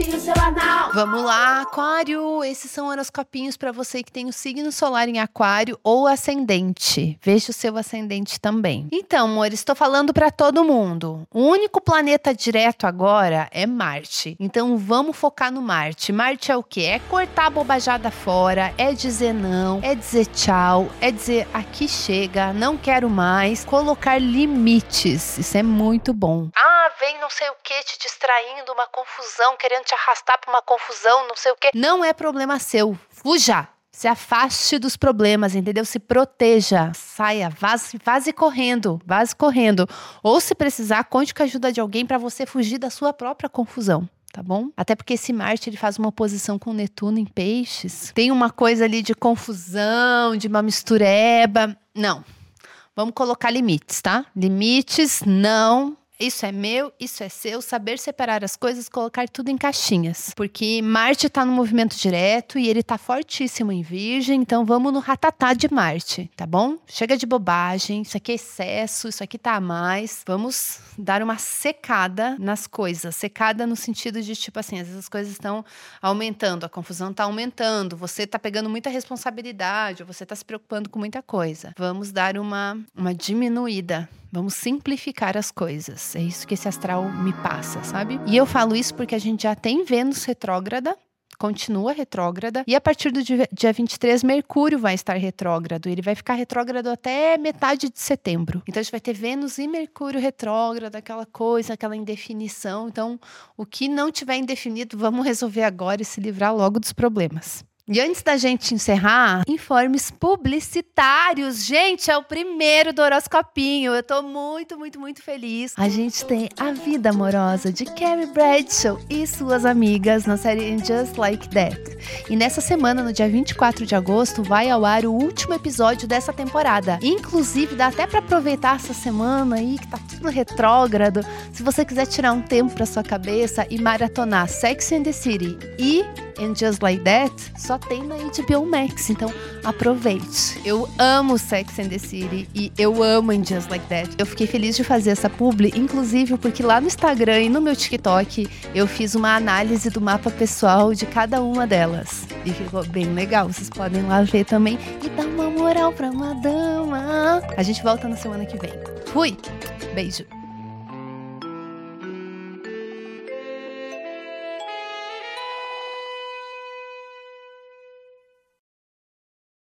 horoscopinho semanal. Vamos lá, Aquário. Esses são horoscopinhos para você que tem o signo solar em Aquário ou ascendente. Veja o seu ascendente também. Então, amor, estou falando para todo mundo. O único planeta direto agora é Marte. Então, vamos focar no Marte. Marte é o quê? É cortar a bobajada fora, é dizer não, é dizer tchau, é dizer aqui chega, não quero mais, colocar limites. Isso é muito bom. Ah, vem não sei o que te distraindo, uma confusão, querendo te arrastar para uma confusão, não sei o que. Não é problema seu. Fuja. Se afaste dos problemas, entendeu? Se proteja, saia, vaze, vaze correndo, vaze correndo. Ou se precisar, conte com a ajuda de alguém para você fugir da sua própria confusão tá bom? Até porque esse Marte ele faz uma oposição com Netuno em Peixes. Tem uma coisa ali de confusão, de uma mistureba. Não. Vamos colocar limites, tá? Limites não isso é meu, isso é seu, saber separar as coisas, colocar tudo em caixinhas. Porque Marte está no movimento direto e ele está fortíssimo em Virgem, então vamos no ratatá de Marte, tá bom? Chega de bobagem, isso aqui é excesso, isso aqui tá a mais. Vamos dar uma secada nas coisas. Secada no sentido de, tipo assim, às vezes as coisas estão aumentando, a confusão está aumentando, você está pegando muita responsabilidade, ou você está se preocupando com muita coisa. Vamos dar uma, uma diminuída Vamos simplificar as coisas. É isso que esse astral me passa, sabe? E eu falo isso porque a gente já tem Vênus retrógrada, continua retrógrada. E a partir do dia, dia 23, Mercúrio vai estar retrógrado. Ele vai ficar retrógrado até metade de setembro. Então a gente vai ter Vênus e Mercúrio retrógrado, aquela coisa, aquela indefinição. Então, o que não tiver indefinido, vamos resolver agora e se livrar logo dos problemas. E antes da gente encerrar, informes publicitários. Gente, é o primeiro do horoscopinho. Eu tô muito, muito, muito feliz. A gente tem A Vida Amorosa de Carrie Bradshaw e suas amigas na série Just Like That. E nessa semana, no dia 24 de agosto, vai ao ar o último episódio dessa temporada. Inclusive, dá até para aproveitar essa semana aí que tá tudo retrógrado. Se você quiser tirar um tempo para sua cabeça e maratonar Sex and the City e And Just Like That só tem na HBO Max, então aproveite. Eu amo Sex and the City e eu amo And Just Like That. Eu fiquei feliz de fazer essa publi, inclusive porque lá no Instagram e no meu TikTok eu fiz uma análise do mapa pessoal de cada uma delas. E ficou bem legal, vocês podem lá ver também e dar uma moral pra madama. A gente volta na semana que vem. Fui! Beijo!